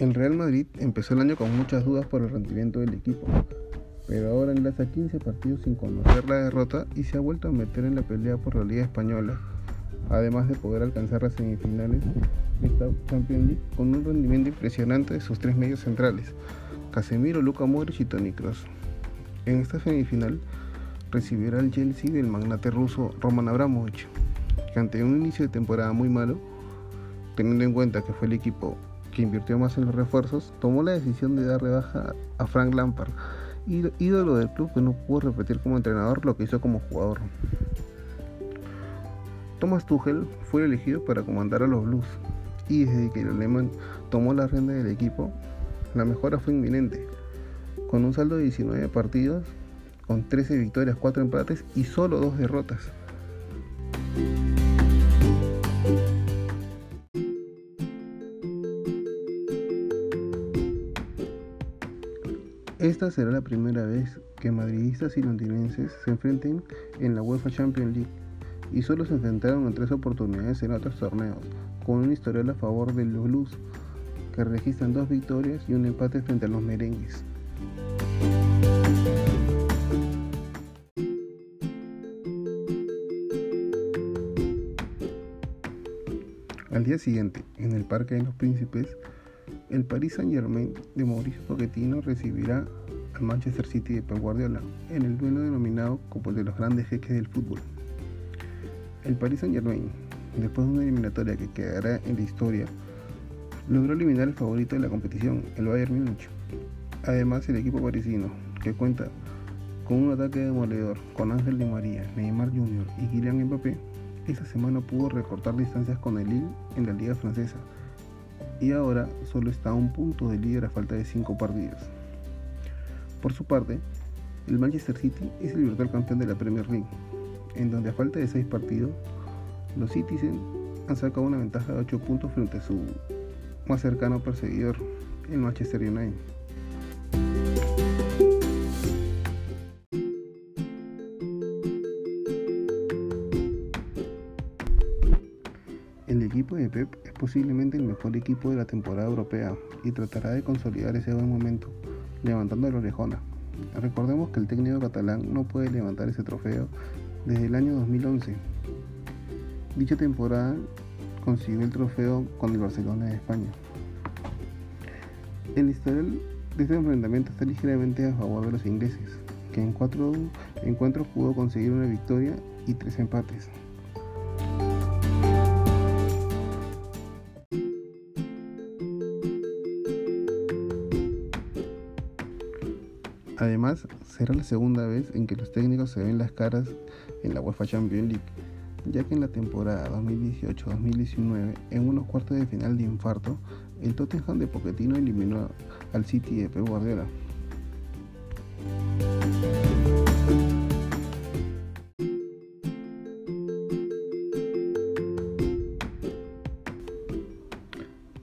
El Real Madrid empezó el año con muchas dudas por el rendimiento del equipo, pero ahora enlaza 15 partidos sin conocer la derrota y se ha vuelto a meter en la pelea por la Liga Española, además de poder alcanzar las semifinales de esta Champions League con un rendimiento impresionante de sus tres medios centrales, Casemiro, Luka Modric y Toni Kroos. En esta semifinal recibirá el Chelsea del magnate ruso Roman Abramovich, que ante un inicio de temporada muy malo, teniendo en cuenta que fue el equipo que invirtió más en los refuerzos, tomó la decisión de dar rebaja a Frank Lampard, ídolo del club que no pudo repetir como entrenador lo que hizo como jugador. Thomas Tuchel fue elegido para comandar a los Blues y desde que el alemán tomó la rienda del equipo, la mejora fue inminente, con un saldo de 19 partidos, con 13 victorias, 4 empates y solo 2 derrotas. Esta será la primera vez que madridistas y londinenses se enfrenten en la UEFA Champions League y solo se enfrentaron en tres oportunidades en otros torneos, con un historial a favor de los Blues, que registran dos victorias y un empate frente a los merengues. Al día siguiente, en el Parque de los Príncipes, el Paris Saint-Germain de Mauricio Pochettino recibirá al Manchester City de Pep Guardiola en el duelo denominado como el de los grandes jeques del fútbol. El Paris Saint-Germain, después de una eliminatoria que quedará en la historia, logró eliminar al favorito de la competición, el Bayern Múnich. Además, el equipo parisino, que cuenta con un ataque demoledor con Ángel Di María, Neymar Jr. y Kylian Mbappé, esta semana pudo recortar distancias con el Lille en la liga francesa y ahora solo está a un punto de líder a falta de 5 partidos. Por su parte, el Manchester City es el virtual campeón de la Premier League, en donde a falta de 6 partidos, los Citizens han sacado una ventaja de 8 puntos frente a su más cercano perseguidor, el Manchester United. Equipo de Pep es posiblemente el mejor equipo de la temporada europea y tratará de consolidar ese buen momento, levantando la orejona. Recordemos que el técnico catalán no puede levantar ese trofeo desde el año 2011. Dicha temporada consiguió el trofeo con el Barcelona de España. El historial de este enfrentamiento está ligeramente a favor de los ingleses, que en cuatro encuentros pudo conseguir una victoria y tres empates. Además, será la segunda vez en que los técnicos se ven las caras en la UEFA Champions League, ya que en la temporada 2018-2019, en unos cuartos de final de infarto, el Tottenham de Pochettino eliminó al City de Pep Guardiola.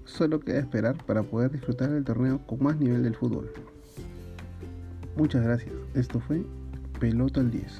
Solo queda esperar para poder disfrutar del torneo con más nivel del fútbol. Muchas gracias. Esto fue Pelota al 10.